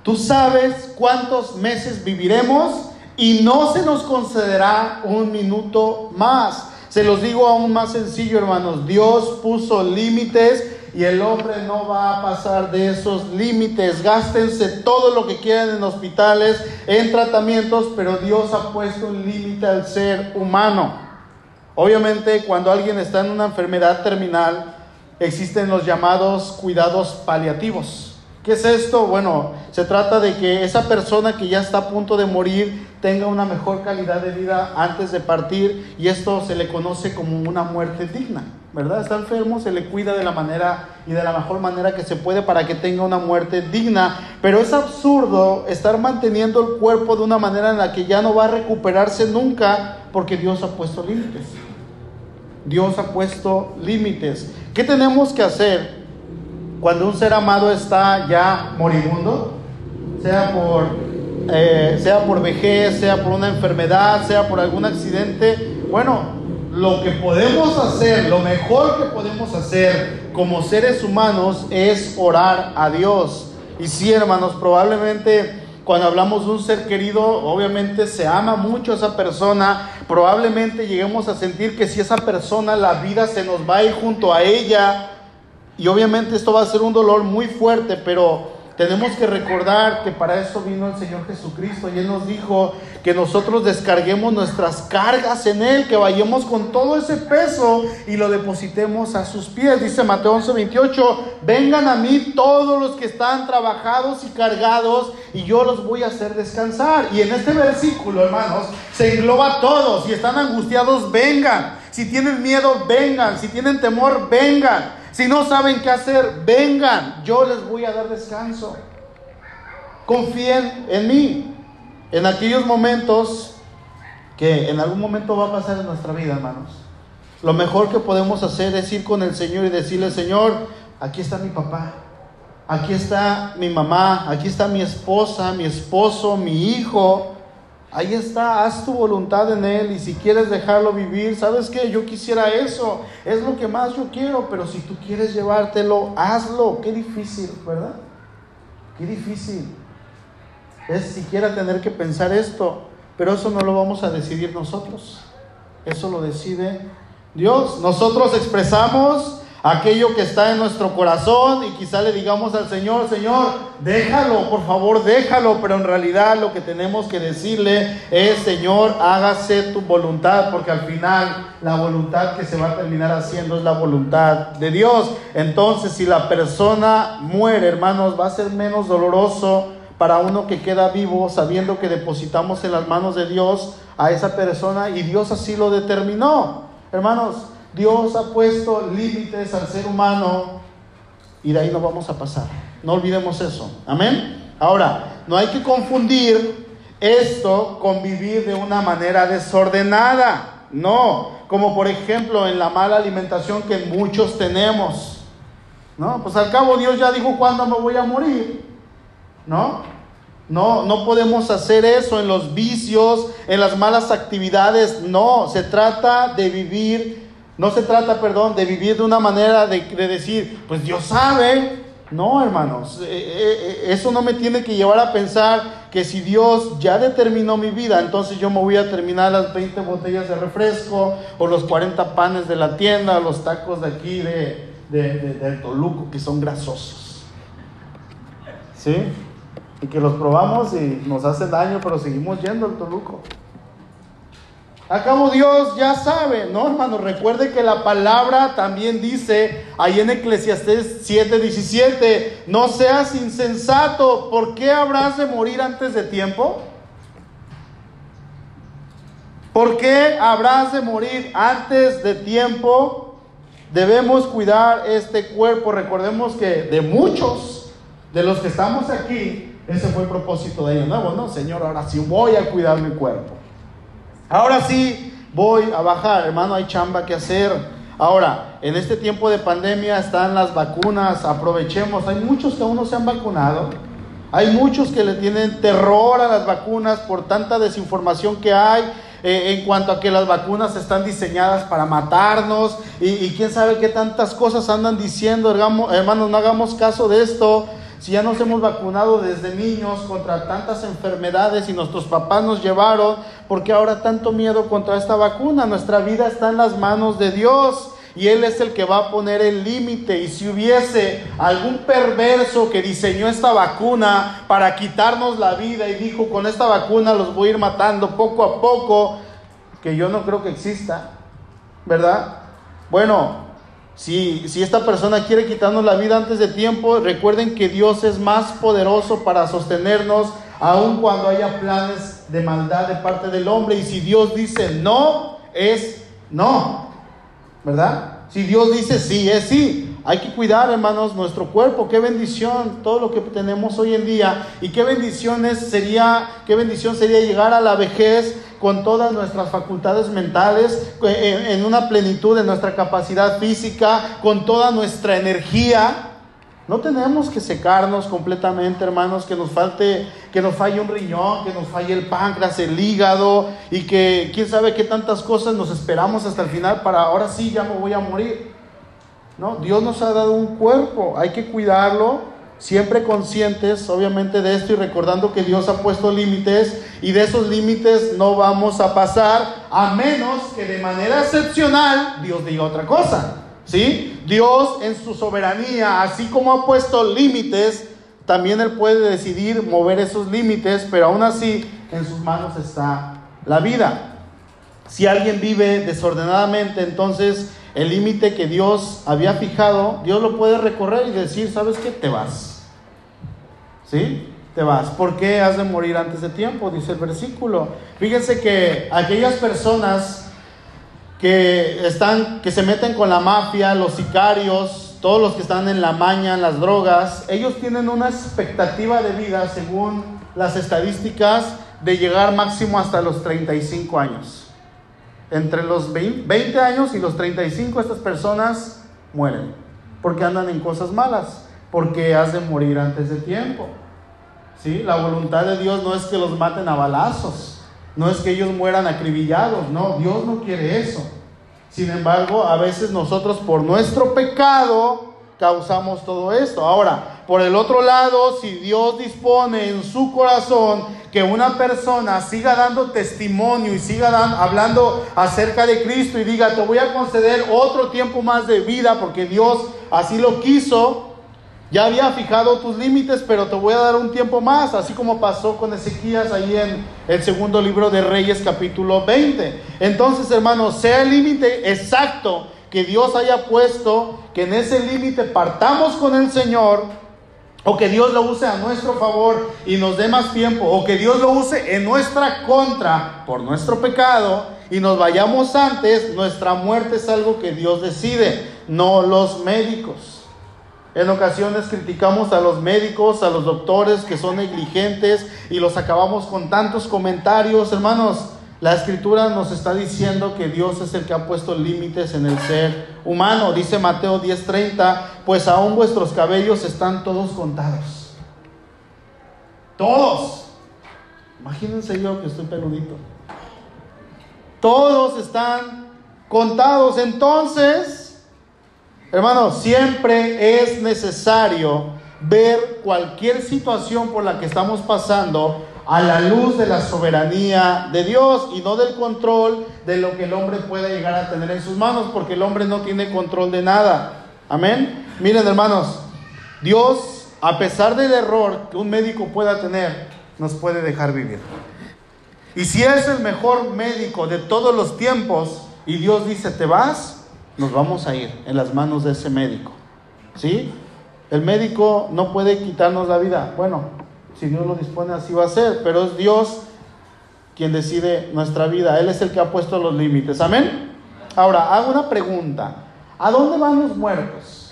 Tú sabes cuántos meses viviremos y no se nos concederá un minuto más. Se los digo aún más sencillo, hermanos. Dios puso límites y el hombre no va a pasar de esos límites. Gástense todo lo que quieran en hospitales, en tratamientos, pero Dios ha puesto un límite al ser humano. Obviamente, cuando alguien está en una enfermedad terminal, existen los llamados cuidados paliativos. ¿Qué es esto? Bueno, se trata de que esa persona que ya está a punto de morir tenga una mejor calidad de vida antes de partir y esto se le conoce como una muerte digna, ¿verdad? Está enfermo, se le cuida de la manera y de la mejor manera que se puede para que tenga una muerte digna, pero es absurdo estar manteniendo el cuerpo de una manera en la que ya no va a recuperarse nunca porque Dios ha puesto límites. Dios ha puesto límites. ¿Qué tenemos que hacer? cuando un ser amado está ya moribundo, sea por, eh, sea por vejez, sea por una enfermedad, sea por algún accidente, bueno, lo que podemos hacer, lo mejor que podemos hacer como seres humanos es orar a Dios. Y sí, hermanos, probablemente cuando hablamos de un ser querido, obviamente se ama mucho a esa persona, probablemente lleguemos a sentir que si esa persona la vida se nos va a ir junto a ella, y obviamente esto va a ser un dolor muy fuerte, pero Tenemos que recordar que para eso vino el Señor Jesucristo y Él nos dijo que nosotros descarguemos nuestras cargas en Él, que vayamos con todo ese peso y lo depositemos a sus pies. Dice Mateo 11, 28, vengan a mí todos los que están trabajados y cargados y yo los voy a hacer descansar. Y en este versículo, hermanos, se engloba a todos. Si están angustiados, vengan. Si tienen miedo, vengan. Si tienen temor, vengan. Si no saben qué hacer, vengan, yo les voy a dar descanso. Confíen en mí. En aquellos momentos que en algún momento va a pasar en nuestra vida, hermanos. Lo mejor que podemos hacer es ir con el Señor y decirle, Señor, aquí está mi papá, aquí está mi mamá, aquí está mi esposa, mi esposo, mi hijo. Ahí está, haz tu voluntad en Él y si quieres dejarlo vivir, ¿sabes qué? Yo quisiera eso, es lo que más yo quiero, pero si tú quieres llevártelo, hazlo. Qué difícil, ¿verdad? Qué difícil. Es siquiera tener que pensar esto, pero eso no lo vamos a decidir nosotros. Eso lo decide Dios. Nosotros expresamos aquello que está en nuestro corazón y quizá le digamos al Señor, Señor, déjalo, por favor, déjalo, pero en realidad lo que tenemos que decirle es, Señor, hágase tu voluntad, porque al final la voluntad que se va a terminar haciendo es la voluntad de Dios. Entonces, si la persona muere, hermanos, va a ser menos doloroso para uno que queda vivo sabiendo que depositamos en las manos de Dios a esa persona y Dios así lo determinó. Hermanos, Dios ha puesto límites al ser humano y de ahí no vamos a pasar. No olvidemos eso. Amén. Ahora, no hay que confundir esto con vivir de una manera desordenada. No, como por ejemplo en la mala alimentación que muchos tenemos. No, pues al cabo Dios ya dijo cuándo me voy a morir. ¿No? No, no podemos hacer eso en los vicios, en las malas actividades. No, se trata de vivir no se trata, perdón, de vivir de una manera de, decir, pues Dios sabe. No, hermanos, eh, eh, eso no me tiene que llevar a pensar que si Dios ya determinó mi vida, entonces yo me voy a terminar las 20 botellas de refresco o los 40 panes de la tienda, los tacos de aquí de, del Toluco que son grasosos. ¿Sí? Y que los probamos y nos hace daño, pero seguimos yendo al Toluco. Acabo Dios ya sabe, ¿no, hermano? Recuerde que la palabra también dice ahí en Eclesiastés 7:17, no seas insensato, ¿por qué habrás de morir antes de tiempo? ¿Por qué habrás de morir antes de tiempo? Debemos cuidar este cuerpo. Recordemos que de muchos de los que estamos aquí, ese fue el propósito de ellos. No, bueno, Señor, ahora sí voy a cuidar mi cuerpo. Ahora sí voy a bajar, hermano, hay chamba que hacer. Ahora, en este tiempo de pandemia están las vacunas, aprovechemos. Hay muchos que aún no se han vacunado. Hay muchos que le tienen terror a las vacunas por tanta desinformación que hay eh, en cuanto a que las vacunas están diseñadas para matarnos y, y quién sabe qué tantas cosas andan diciendo. Hermanos, no hagamos caso de esto. Si ya nos hemos vacunado desde niños contra tantas enfermedades y nuestros papás nos llevaron, ¿por qué ahora tanto miedo contra esta vacuna? Nuestra vida está en las manos de Dios y Él es el que va a poner el límite. Y si hubiese algún perverso que diseñó esta vacuna para quitarnos la vida y dijo, con esta vacuna los voy a ir matando poco a poco, que yo no creo que exista, ¿verdad? Bueno, si, esta persona quiere quitarnos la vida antes de tiempo, recuerden que Dios es más poderoso para sostenernos aun cuando haya planes de maldad de parte del hombre. Y si Dios dice no, es no. ¿Verdad? Si Dios dice sí, es sí. Hay que cuidar, hermanos, nuestro cuerpo. Qué bendición todo lo que tenemos hoy en día. Y qué bendiciones sería, qué bendición sería llegar a la vejez con todas nuestras facultades mentales, en una plenitud de nuestra capacidad física, con toda nuestra energía. No tenemos que secarnos completamente, hermanos, que nos falte, que nos falle un riñón, que nos falle el páncreas, el hígado y que quién sabe qué tantas cosas nos esperamos hasta el final para ahora sí ya me voy a morir. No, Dios nos ha dado un cuerpo, hay que cuidarlo, siempre conscientes obviamente de esto y recordando que Dios ha puesto límites y de esos límites no vamos a pasar a menos que de manera excepcional Dios diga otra cosa. ¿Sí? Dios en su soberanía, así como ha puesto límites, también Él puede decidir mover esos límites, pero aún así en sus manos está la vida. Si alguien vive desordenadamente, entonces el límite que Dios había fijado, Dios lo puede recorrer y decir, ¿sabes qué? Te vas. ¿Sí? Te vas. ¿Por qué has de morir antes de tiempo? Dice el versículo. Fíjense que aquellas personas que están, que se meten con la mafia, los sicarios, todos los que están en la maña, en las drogas, ellos tienen una expectativa de vida, según las estadísticas, de llegar máximo hasta los 35 años. Entre los 20 años y los 35 estas personas mueren porque andan en cosas malas, porque has de morir antes de tiempo. ¿Sí? La voluntad de Dios no es que los maten a balazos, no es que ellos mueran acribillados, no, Dios no quiere eso. Sin embargo, a veces nosotros por nuestro pecado causamos todo esto. Ahora, por el otro lado, si Dios dispone en su corazón que una persona siga dando testimonio y siga hablando acerca de Cristo y diga, te voy a conceder otro tiempo más de vida porque Dios así lo quiso, ya había fijado tus límites, pero te voy a dar un tiempo más, así como pasó con Ezequías ahí en el segundo libro de Reyes capítulo 20. Entonces, hermanos, sea el límite exacto que Dios haya puesto, que en ese límite partamos con el Señor o que Dios lo use a nuestro favor y nos dé más tiempo, o que Dios lo use en nuestra contra por nuestro pecado y nos vayamos antes, nuestra muerte es algo que Dios decide, no los médicos. En ocasiones criticamos a los médicos, a los doctores que son negligentes y los acabamos con tantos comentarios, hermanos. La escritura nos está diciendo que Dios es el que ha puesto límites en el ser humano. Dice Mateo 10:30, pues aún vuestros cabellos están todos contados. Todos. Imagínense yo que estoy peludito. Todos están contados. Entonces, hermanos, siempre es necesario ver cualquier situación por la que estamos pasando a la luz de la soberanía de Dios y no del control de lo que el hombre pueda llegar a tener en sus manos, porque el hombre no tiene control de nada. Amén. Miren hermanos, Dios, a pesar del error que un médico pueda tener, nos puede dejar vivir. Y si es el mejor médico de todos los tiempos y Dios dice, te vas, nos vamos a ir en las manos de ese médico. ¿Sí? El médico no puede quitarnos la vida. Bueno, si Dios lo dispone, así va a ser. Pero es Dios quien decide nuestra vida. Él es el que ha puesto los límites. Amén. Ahora, hago una pregunta. ¿A dónde van los muertos?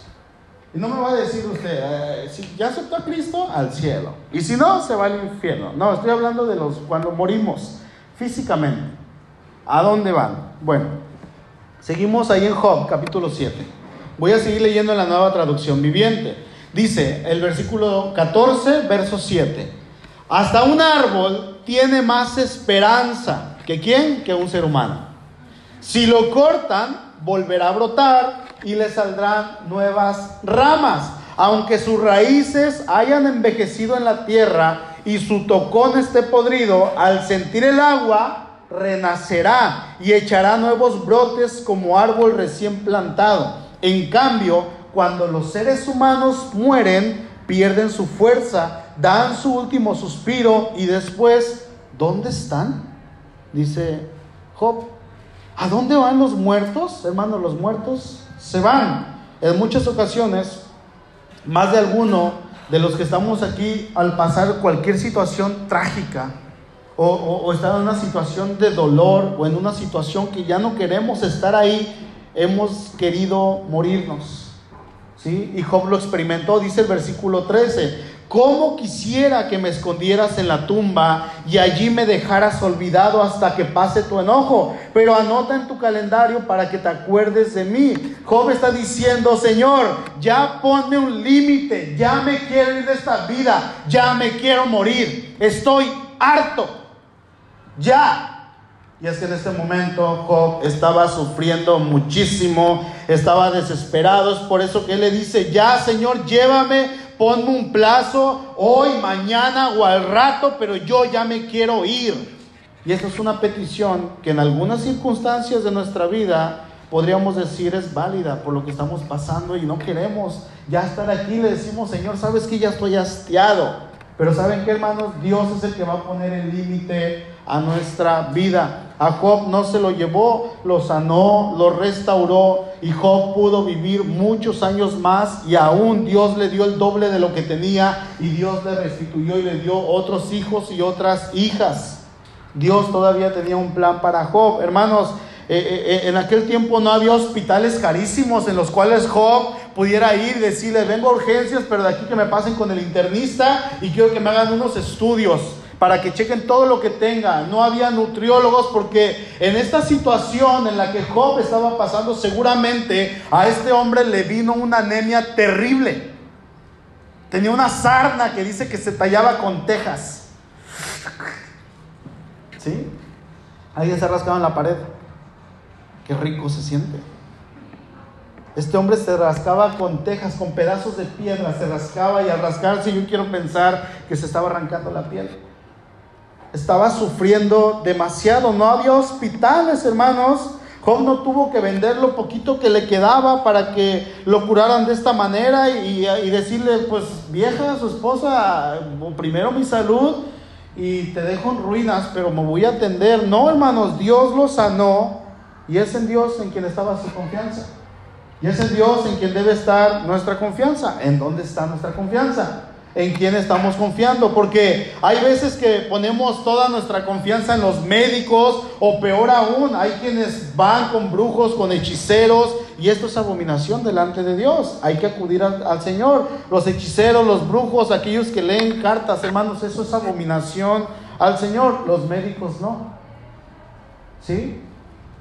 Y no me va a decir usted, eh, si ya aceptó a Cristo, al cielo. Y si no, se va al infierno. No, estoy hablando de los cuando morimos físicamente. ¿A dónde van? Bueno, seguimos ahí en Job, capítulo 7. Voy a seguir leyendo en la nueva traducción viviente. Dice el versículo 14, verso 7. Hasta un árbol tiene más esperanza que quién? Que un ser humano. Si lo cortan, volverá a brotar y le saldrán nuevas ramas. Aunque sus raíces hayan envejecido en la tierra y su tocón esté podrido, al sentir el agua, renacerá y echará nuevos brotes como árbol recién plantado. En cambio, cuando los seres humanos mueren, pierden su fuerza, dan su último suspiro y después, ¿dónde están? Dice Job. ¿A dónde van los muertos? Hermanos, los muertos se van. En muchas ocasiones, más de alguno de los que estamos aquí, al pasar cualquier situación trágica, o, o, estar en una situación de dolor, o en una situación que ya no queremos estar ahí, hemos querido morirnos. Y Job lo experimentó, dice el versículo 13. ¿Cómo quisiera que me escondieras en la tumba y allí me dejaras olvidado hasta que pase tu enojo? Pero anota en tu calendario para que te acuerdes de mí. Job está diciendo, Señor, ya ponme un límite, ya me quiero ir de esta vida, ya me quiero morir, estoy harto, ya, y es que en este momento Job estaba sufriendo muchísimo, estaba desesperado. Es por eso que él le dice, ya Señor, llévame, ponme un plazo, hoy, mañana o al rato, pero yo ya me quiero ir. Y esa es una petición que en algunas circunstancias de nuestra vida podríamos decir es válida por lo que estamos pasando y no queremos ya estar aquí. Le decimos, Señor, sabes que ya estoy hastiado. Pero ¿saben qué, hermanos? Dios es el que va a poner el límite a nuestra vida. A Job no se lo llevó, lo sanó, lo restauró y Job pudo vivir muchos años más y aún Dios le dio el doble de lo que tenía y Dios le restituyó y le dio otros hijos y otras hijas. Dios todavía tenía un plan para Job. Hermanos, eh, eh, eh, en aquel tiempo no había hospitales carísimos en los cuales Job pudiera ir y decirle, vengo a urgencias, pero de aquí que me pasen con el internista y quiero que me hagan unos estudios para que chequen todo lo que tenga. No había nutriólogos porque en esta situación en la que Job estaba pasando, seguramente a este hombre le vino una anemia terrible. Tenía una sarna que dice que se tallaba con tejas. ¿Sí? Alguien se rascaba en la pared. Qué rico se siente. Este hombre se rascaba con tejas, con pedazos de piedra, se rascaba y al rascarse yo quiero pensar que se estaba arrancando la piel estaba sufriendo demasiado. No había hospitales, hermanos. Job no tuvo que vender lo poquito que le quedaba para que lo curaran de esta manera y, decirle, pues vieja, su esposa, primero mi salud y te dejo en ruinas, pero me voy a atender. No, hermanos, Dios lo sanó y es en Dios en quien estaba su confianza. Y es en Dios en quien debe estar nuestra confianza. ¿En dónde está nuestra confianza? En quién estamos confiando, porque hay veces que ponemos toda nuestra confianza en los médicos o peor aún, hay quienes van con brujos, con hechiceros y esto es abominación delante de Dios. Hay que acudir al, Señor. Los hechiceros, los brujos, aquellos que leen cartas, hermanos, eso es abominación al Señor. Los médicos no. ¿Sí?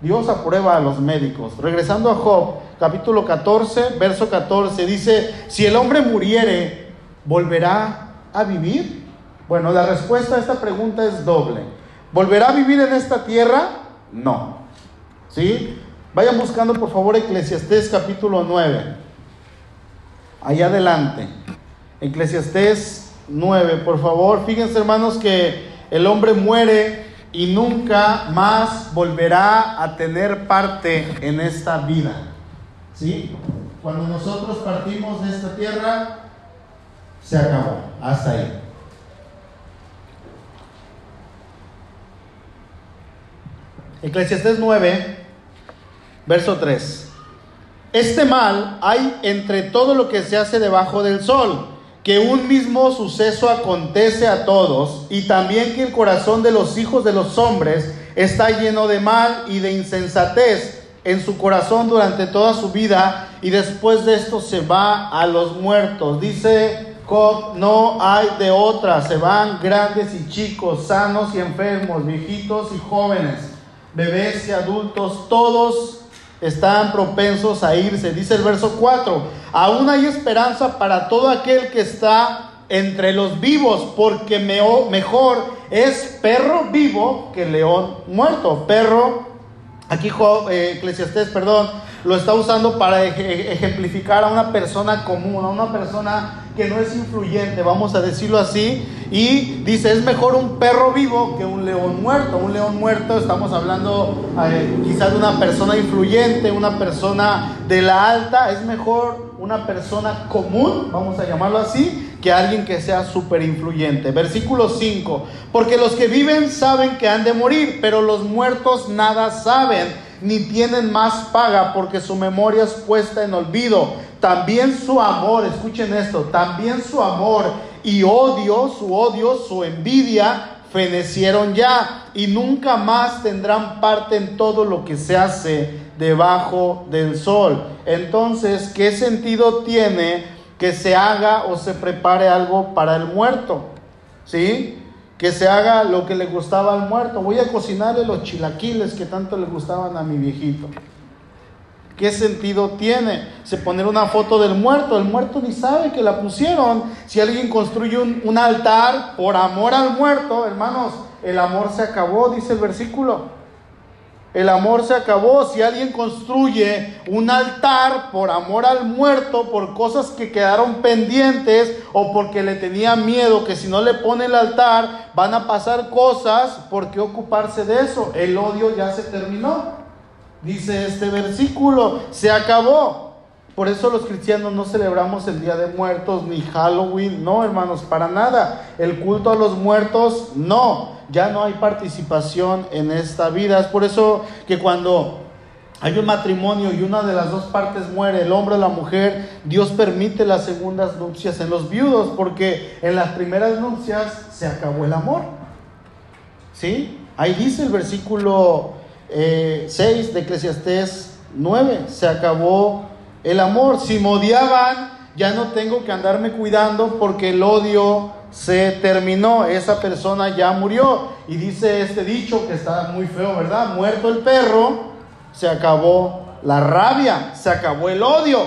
Dios aprueba a los médicos. Regresando a Job, capítulo 14, verso 14, dice, si el hombre muriere, ¿volverá a vivir? Bueno, la respuesta a esta pregunta es doble. ¿Volverá a vivir en esta tierra? No. ¿Sí? Vayan buscando por favor Eclesiastés capítulo 9. Allá adelante. Eclesiastés 9, por favor. Fíjense hermanos que el hombre muere y nunca más volverá a tener parte en esta vida. ¿Sí? Cuando nosotros partimos de esta tierra, se acabó. Hasta ahí. Eclesiastés 9, verso 3. Este mal hay entre todo lo que se hace debajo del sol, que un mismo suceso acontece a todos, y también que el corazón de los hijos de los hombres está lleno de mal y de insensatez en su corazón durante toda su vida, y después de esto se va a los muertos. Dice no hay de otra, se van grandes y chicos, sanos y enfermos, viejitos y jóvenes, bebés y adultos, todos están propensos a irse. Dice el verso 4, aún hay esperanza para todo aquel que está entre los vivos, porque mejor es perro vivo que león muerto. Perro, aquí eh, Eclesiastés, perdón, lo está usando para ejemplificar a una persona común, a una persona que no es influyente, vamos a decirlo así, y dice, es mejor un perro vivo que un león muerto. Un león muerto, estamos hablando eh, quizás de una persona influyente, una persona de la alta, es mejor una persona común, vamos a llamarlo así, que alguien que sea súper influyente. Versículo 5, porque los que viven saben que han de morir, pero los muertos nada saben ni tienen más paga porque su memoria es puesta en olvido. También su amor, escuchen esto, también su amor y odio, su odio, su envidia, fenecieron ya y nunca más tendrán parte en todo lo que se hace debajo del sol. Entonces, ¿qué sentido tiene que se haga o se prepare algo para el muerto? ¿Sí? que se haga lo que le gustaba al muerto. Voy a cocinarle los chilaquiles que tanto le gustaban a mi viejito. ¿Qué sentido tiene? Se poner una foto del muerto. El muerto ni sabe que la pusieron. Si alguien construye un, un altar por amor al muerto, hermanos, el amor se acabó, dice el versículo. El amor se acabó. Si alguien construye un altar por amor al muerto, por cosas que quedaron pendientes o porque le tenía miedo que si no le pone el altar van a pasar cosas, ¿por qué ocuparse de eso? El odio ya se terminó. Dice este versículo, se acabó. Por eso los cristianos no celebramos el Día de Muertos ni Halloween, no hermanos, para nada. El culto a los muertos, no. Ya no hay participación en esta vida. Es por eso que cuando hay un matrimonio y una de las dos partes muere, el hombre o la mujer, Dios permite las segundas nupcias en los viudos, porque en las primeras nupcias se acabó el amor. ¿Sí? Ahí dice el versículo 6 eh, de Eclesiastés 9, se acabó el amor. Si me odiaban, ya no tengo que andarme cuidando porque el odio se terminó, esa persona ya murió. Y dice este dicho que está muy feo, ¿verdad? Muerto el perro, se acabó la rabia, se acabó el odio.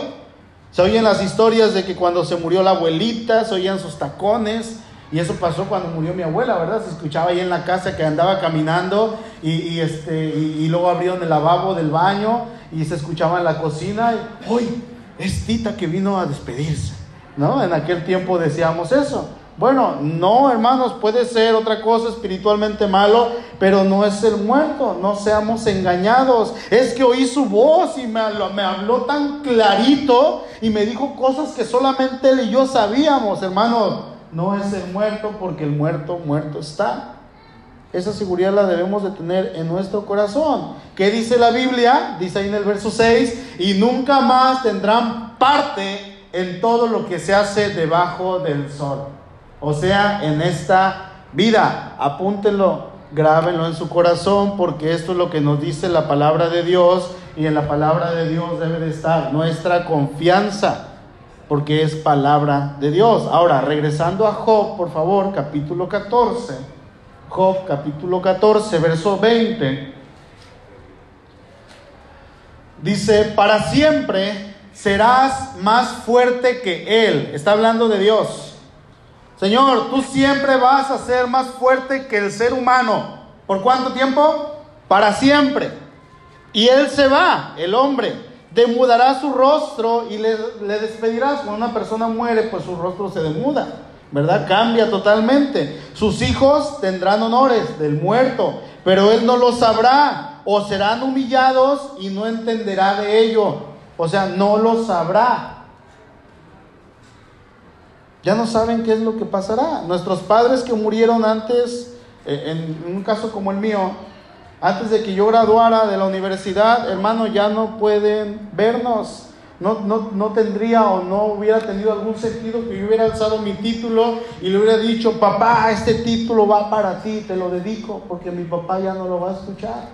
Se oyen las historias de que cuando se murió la abuelita, se oían sus tacones, y eso pasó cuando murió mi abuela, ¿verdad? Se escuchaba ahí en la casa que andaba caminando y, este, y, luego abrieron el lavabo del baño y se escuchaba en la cocina. Y, ¡Uy! Es Tita que vino a despedirse. ¿No? En aquel tiempo decíamos eso. Bueno, no, hermanos, puede ser otra cosa espiritualmente malo, pero no es el muerto, no seamos engañados. Es que oí su voz y me me habló tan clarito y me dijo cosas que solamente él y yo sabíamos, hermanos no es el muerto porque el muerto muerto está. Esa seguridad la debemos de tener en nuestro corazón. ¿Qué dice la Biblia? Dice ahí en el verso 6, y nunca más tendrán parte en todo lo que se hace debajo del sol. O sea, en esta vida. Apúntenlo, grábenlo en su corazón, porque esto es lo que nos dice la palabra de Dios, y en la palabra de Dios debe de estar nuestra confianza porque es palabra de Dios. Ahora, regresando a Job, por favor, capítulo 14. Job, capítulo 14, verso 20. Dice, para siempre serás más fuerte que Él. Está hablando de Dios. Señor, tú siempre vas a ser más fuerte que el ser humano. ¿Por cuánto tiempo? Para siempre. Y Él se va, el hombre demudará su rostro y le, despedirás. Cuando una persona muere, pues su rostro se demuda, ¿verdad? Cambia totalmente. Sus hijos tendrán honores del muerto, pero él no lo sabrá, o serán humillados y no entenderá de ello. O sea, no lo sabrá. Ya no saben qué es lo que pasará. Nuestros padres que murieron antes, eh, en un caso como el mío, antes de que yo graduara de la universidad, hermano, ya no pueden vernos. No, no, no, tendría o no hubiera tenido algún sentido que yo hubiera alzado mi título y le hubiera dicho, papá, este título va para ti, te lo dedico, porque mi papá ya no lo va a escuchar.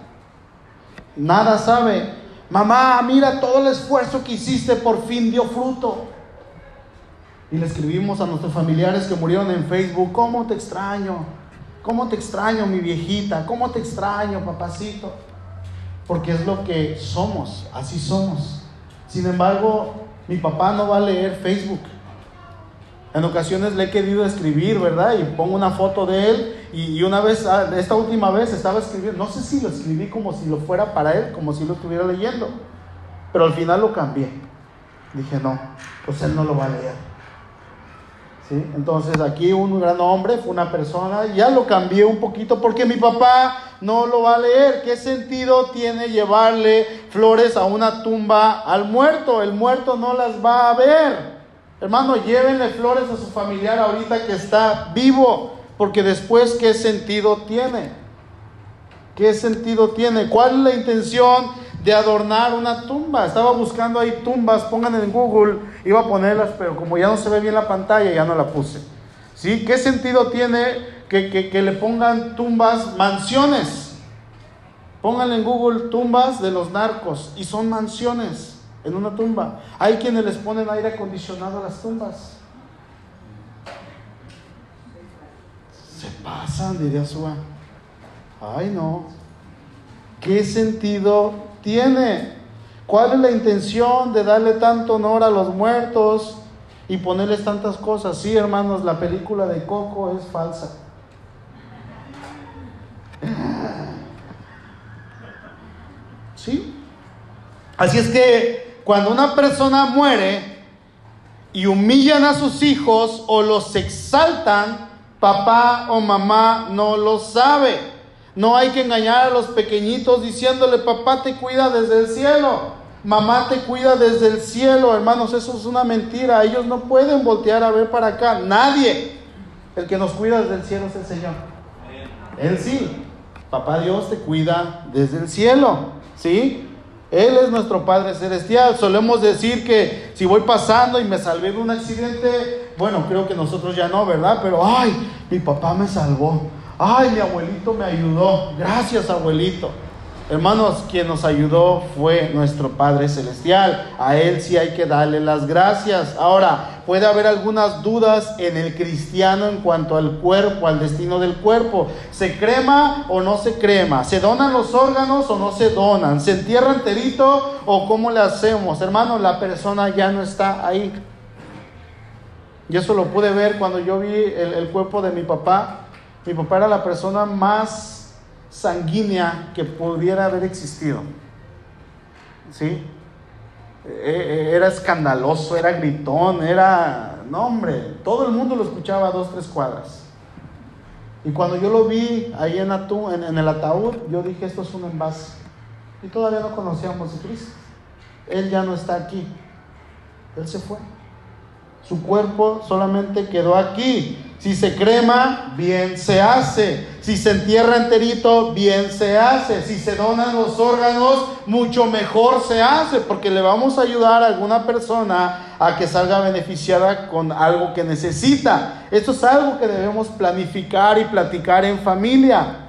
Nada sabe. Mamá, mira todo el esfuerzo que hiciste, por fin dio fruto. Y le escribimos a nuestros familiares que murieron en Facebook, ¿cómo te extraño? ¿Cómo te extraño, mi viejita? ¿Cómo te extraño, papacito? Porque es lo que somos, así somos. Sin embargo, mi papá no va a leer Facebook. En ocasiones le he querido escribir, ¿verdad? Y pongo una foto de él y, una vez, ah, esta última vez estaba escribiendo, no sé si lo escribí como si lo fuera para él, como si lo estuviera leyendo, pero al final lo cambié. Dije, no, pues él no lo va a leer. Entonces aquí un gran hombre fue una persona, ya lo cambié un poquito porque mi papá no lo va a leer. ¿Qué sentido tiene llevarle flores a una tumba al muerto? El muerto no las va a ver. Hermano, llévenle flores a su familiar ahorita que está vivo, porque después, ¿qué sentido tiene? ¿Qué sentido tiene? ¿Cuál es la intención de adornar una tumba. Estaba buscando ahí tumbas, pongan en Google, iba a ponerlas, pero como ya no se ve bien la pantalla, ya no la puse. ¿Sí? ¿Qué sentido tiene que, le pongan tumbas, mansiones? Pónganle en Google tumbas de los narcos y son mansiones en una tumba. Hay quienes les ponen aire acondicionado a las tumbas. Se pasan, diría Sua. Ay, no. ¿Qué sentido tiene? ¿Cuál es la intención de darle tanto honor a los muertos y ponerles tantas cosas? Sí, hermanos, la película de Coco es falsa. ¿Sí? Así es que cuando una persona muere y humillan a sus hijos o los exaltan, papá o mamá no lo sabe. No hay que engañar a los pequeñitos diciéndole, papá te cuida desde el cielo, mamá te cuida desde el cielo. Hermanos, eso es una mentira. Ellos no pueden voltear a ver para acá. Nadie. El que nos cuida desde el cielo es el Señor. Él sí. Papá Dios te cuida desde el cielo. ¿Sí? Él es nuestro Padre Celestial. Solemos decir que si voy pasando y me salvé de un accidente, bueno, creo que nosotros ya no, ¿verdad? Pero, ay, mi papá me salvó. Ay, mi abuelito me ayudó. Gracias, abuelito. Hermanos, quien nos ayudó fue nuestro Padre Celestial. A Él sí hay que darle las gracias. Ahora, puede haber algunas dudas en el cristiano en cuanto al cuerpo, al destino del cuerpo. ¿Se crema o no se crema? ¿Se donan los órganos o no se donan? ¿Se entierra enterito o cómo le hacemos? Hermanos, la persona ya no está ahí. Y eso lo pude ver cuando yo vi el, el cuerpo de mi papá. Mi papá era la persona más sanguínea que pudiera haber existido. ¿Sí? E, e, era escandaloso, era gritón, era... No, hombre, todo el mundo lo escuchaba a dos, tres cuadras. Y cuando yo lo vi ahí en, en, en el ataúd, yo dije, esto es un envase. Y todavía no conocíamos a Cristo. Él ya no está aquí. Él se fue. Su cuerpo solamente quedó aquí. Si se crema, bien se hace. Si se entierra enterito, bien se hace. Si se donan los órganos, mucho mejor se hace, porque le vamos a ayudar a alguna persona a que salga beneficiada con algo que necesita. Esto es algo que debemos planificar y platicar en familia.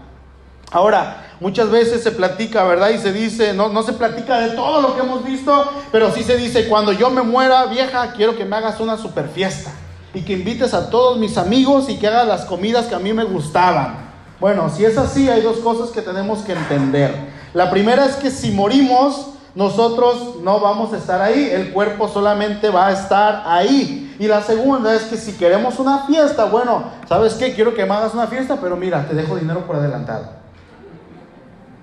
Ahora, muchas veces se platica, ¿verdad? Y se dice, no, no se platica de todo lo que hemos visto, pero sí se dice, cuando yo me muera, vieja, quiero que me hagas una super fiesta y que invites a todos mis amigos y que hagas las comidas que a mí me gustaban. Bueno, si es así, hay dos cosas que tenemos que entender. La primera es que si morimos, nosotros no vamos a estar ahí, el cuerpo solamente va a estar ahí. Y la segunda es que si queremos una fiesta, bueno, ¿sabes qué? Quiero que me hagas una fiesta, pero mira, te dejo dinero por adelantado.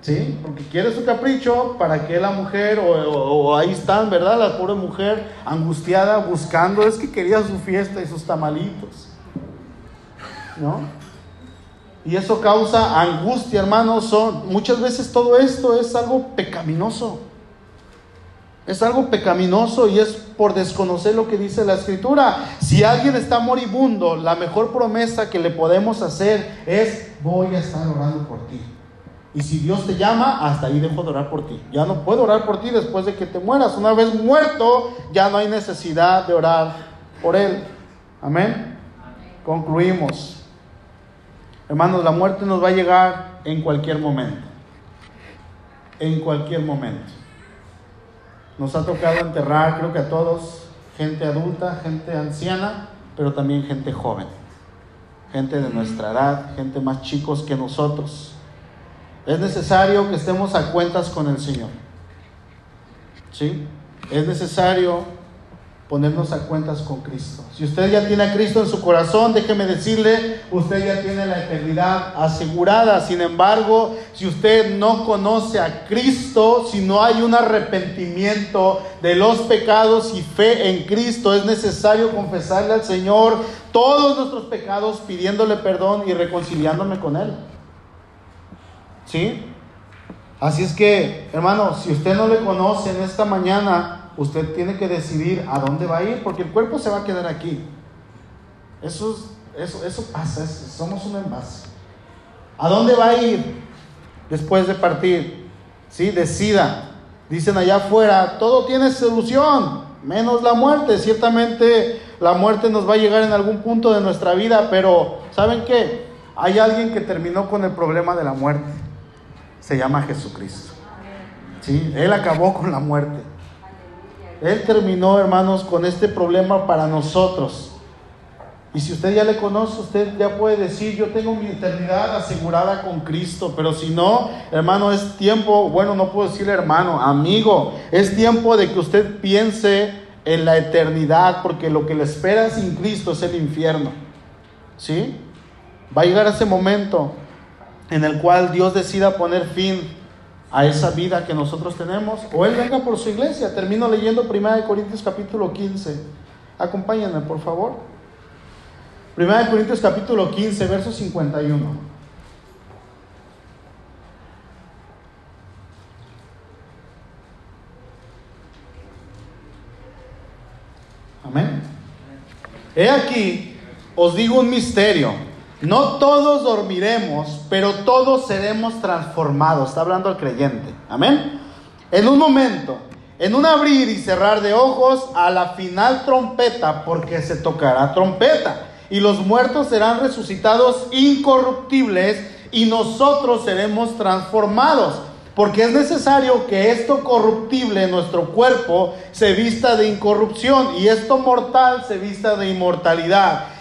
¿Sí? Porque quiere su capricho para que la mujer, o, ahí están, ¿verdad? La pobre mujer angustiada buscando, es que quería su fiesta y sus tamalitos, ¿no? Y eso causa angustia, hermanos. Son, muchas veces todo esto es algo pecaminoso. Es algo pecaminoso y es por desconocer lo que dice la escritura. Si alguien está moribundo, la mejor promesa que le podemos hacer es, voy a estar orando por ti. Y si Dios te llama, hasta ahí dejo de orar por ti. Ya no puedo orar por ti después de que te mueras. Una vez muerto, ya no hay necesidad de orar por él. Amén. Concluimos. Hermanos, la muerte nos va a llegar en cualquier momento. En cualquier momento. Nos ha tocado enterrar, creo que a todos, gente adulta, gente anciana, pero también gente joven. Gente de nuestra edad, gente más chicos que nosotros. Es necesario que estemos a cuentas con el Señor. ¿Sí? Es necesario ponernos a cuentas con Cristo. Si usted ya tiene a Cristo en su corazón, déjeme decirle, usted ya tiene la eternidad asegurada. Sin embargo, si usted no conoce a Cristo, si no hay un arrepentimiento de los pecados y fe en Cristo, es necesario confesarle al Señor todos nuestros pecados, pidiéndole perdón y reconciliándome con Él. ¿Sí? Así es que, hermano, si usted no le conoce en esta mañana, usted tiene que decidir a dónde va a ir, porque el cuerpo se va a quedar aquí. Eso, eso, eso pasa, somos un envase. ¿A dónde va a ir después de partir? ¿Sí? Decida. Dicen allá afuera, todo tiene solución, menos la muerte. Ciertamente la muerte nos va a llegar en algún punto de nuestra vida, pero ¿saben qué? Hay alguien que terminó con el problema de la muerte se llama Jesucristo. ¿Sí? Él acabó con la muerte. Él terminó, hermanos, con este problema para nosotros. Y si usted ya le conoce, usted ya puede decir, yo tengo mi eternidad asegurada con Cristo. Pero si no, hermano, es tiempo, bueno, no puedo decirle hermano, amigo, es tiempo de que usted piense en la eternidad, porque lo que le espera sin Cristo es el infierno. ¿Sí? Va a llegar ese momento en el cual Dios decida poner fin a esa vida que nosotros tenemos, o Él venga por su iglesia. Termino leyendo 1 Corintios capítulo 15. Acompáñenme, por favor. 1 Corintios capítulo 15, verso 51. Amén. He aquí, os digo un misterio. No todos dormiremos, pero todos seremos transformados. Está hablando el creyente. Amén. En un momento, en un abrir y cerrar de ojos, a la final trompeta, porque se tocará trompeta. Y los muertos serán resucitados incorruptibles y nosotros seremos transformados. Porque es necesario que esto corruptible, nuestro cuerpo, se vista de incorrupción y esto mortal se vista de inmortalidad.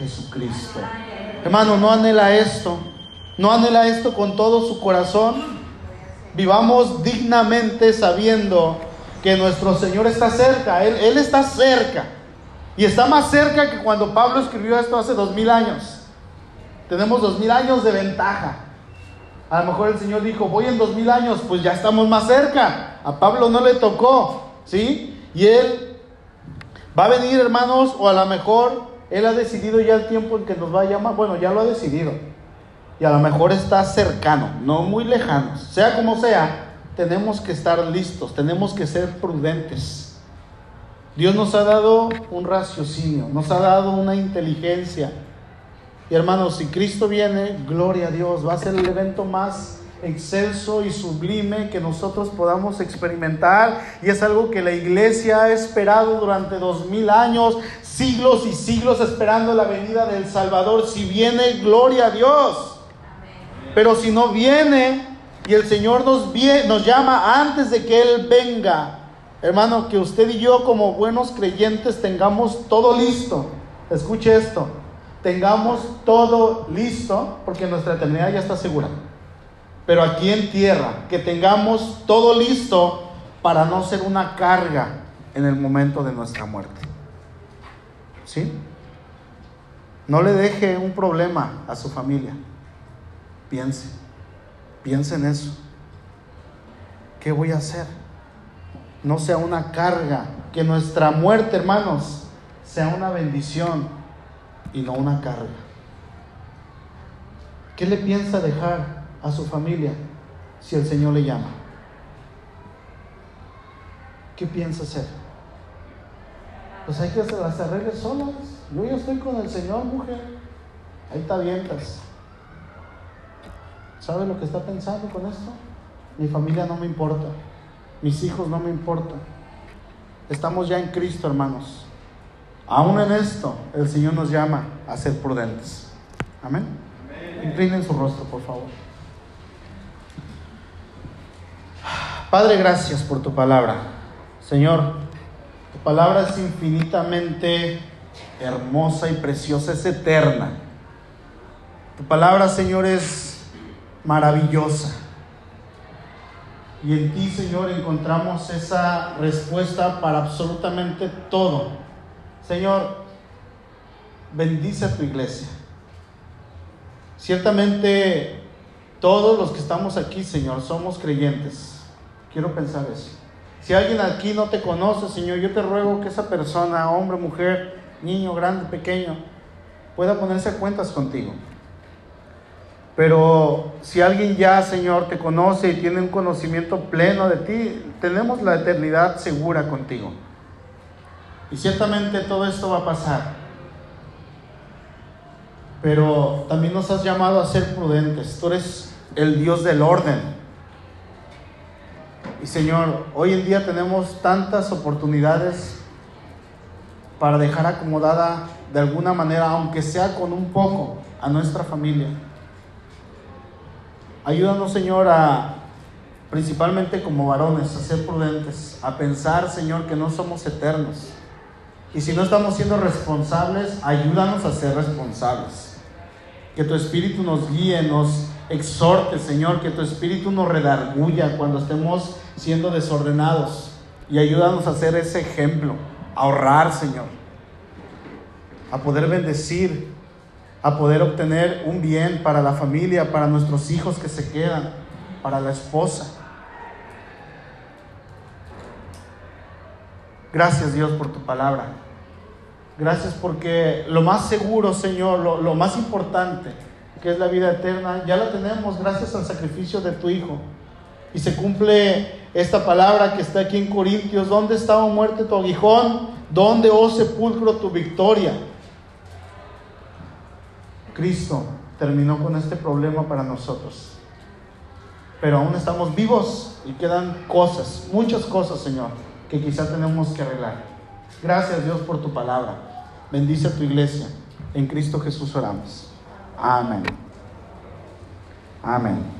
Jesucristo. Hermano, no anhela esto, no anhela esto con todo su corazón. Vivamos dignamente sabiendo que nuestro Señor está cerca, Él, Él está cerca. Y está más cerca que cuando Pablo escribió esto hace dos mil años. Tenemos dos mil años de ventaja. A lo mejor el Señor dijo, voy en dos mil años, pues ya estamos más cerca. A Pablo no le tocó, ¿sí? Y Él va a venir, hermanos, o a lo mejor Él ha decidido ya el tiempo en que nos va a llamar. Bueno, ya lo ha decidido y a lo mejor está cercano, no muy lejano. Sea como sea, tenemos que estar listos, tenemos que ser prudentes. Dios nos ha dado un raciocinio, nos ha dado una inteligencia. Y hermanos, si Cristo viene, gloria a Dios, va a ser el evento más excelso y sublime que nosotros podamos experimentar y es algo que la iglesia ha esperado durante dos mil años, siglos y siglos esperando la venida del Salvador. Si viene, gloria a Dios. Pero si no viene y el Señor nos, nos llama antes de que Él venga, hermano, que usted y yo como buenos creyentes tengamos todo listo. Escuche esto, tengamos todo listo porque nuestra eternidad ya está segura. Pero aquí en tierra, que tengamos todo listo para no ser una carga en el momento de nuestra muerte. ¿Sí? No le deje un problema a su familia. Piense, piense en eso. ¿Qué voy a hacer? No sea una carga, que nuestra muerte, hermanos, sea una bendición y no una carga. ¿Qué le piensa dejar a su familia si el Señor le llama? ¿Qué piensa hacer? Pues hay que hacer las arregles solas. Yo ya estoy con el Señor, mujer. Ahí te avientas. ¿Sabe lo que está pensando con esto? Mi familia no me importa. Mis hijos no me importan. Estamos ya en Cristo, hermanos. Aún en esto, el Señor nos llama a ser prudentes. Amén. Inclinen su rostro, por favor. Padre, gracias por tu palabra. Señor, tu palabra es infinitamente hermosa y preciosa, es eterna. Tu palabra, Señor, es maravillosa. Y en ti, Señor, encontramos esa respuesta para absolutamente todo. Señor, bendice a tu iglesia. Ciertamente, todos los que estamos aquí, Señor, somos creyentes. Quiero pensar eso. Si alguien aquí no te conoce, Señor, yo te ruego que esa persona, hombre, mujer, niño, grande, pequeño, pueda ponerse a cuentas contigo. Pero si alguien ya, Señor, te conoce y tiene un conocimiento pleno de ti, tenemos la eternidad segura contigo. Y ciertamente todo esto va a pasar. Pero también nos has llamado a ser prudentes. Tú eres el Dios del orden. Y Señor, hoy en día tenemos tantas oportunidades para dejar acomodada de alguna manera, aunque sea con un poco, a nuestra familia. Ayúdanos, Señor, a principalmente como varones, a ser prudentes, a pensar, Señor, que no somos eternos. Y si no estamos siendo responsables, ayúdanos a ser responsables. Que tu Espíritu nos guíe, nos exhorte, Señor, que tu Espíritu nos redarguya cuando estemos siendo desordenados. Y ayúdanos a ser ese ejemplo, a ahorrar, Señor. a poder bendecir, a poder obtener un bien para la familia, para nuestros hijos que se quedan, para la esposa. Gracias Dios por tu palabra. Gracias porque lo más seguro, Señor, lo, más importante, que es la vida eterna, ya la tenemos gracias al sacrificio de tu Hijo. Y se cumple esta palabra que está aquí en Corintios. ¿Dónde estaba muerte tu aguijón? ¿Dónde, oh sepulcro, tu victoria? Cristo terminó con este problema para nosotros. Pero aún estamos vivos y quedan cosas, muchas cosas, Señor, que quizá tenemos que arreglar. Gracias Dios por tu palabra. Bendice a tu iglesia. En Cristo Jesús oramos. Amén. Amén.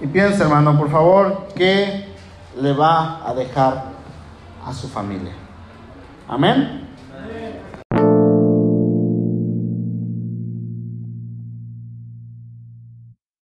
Y piensa, hermano, por favor, ¿qué le va a dejar a su familia? Amén.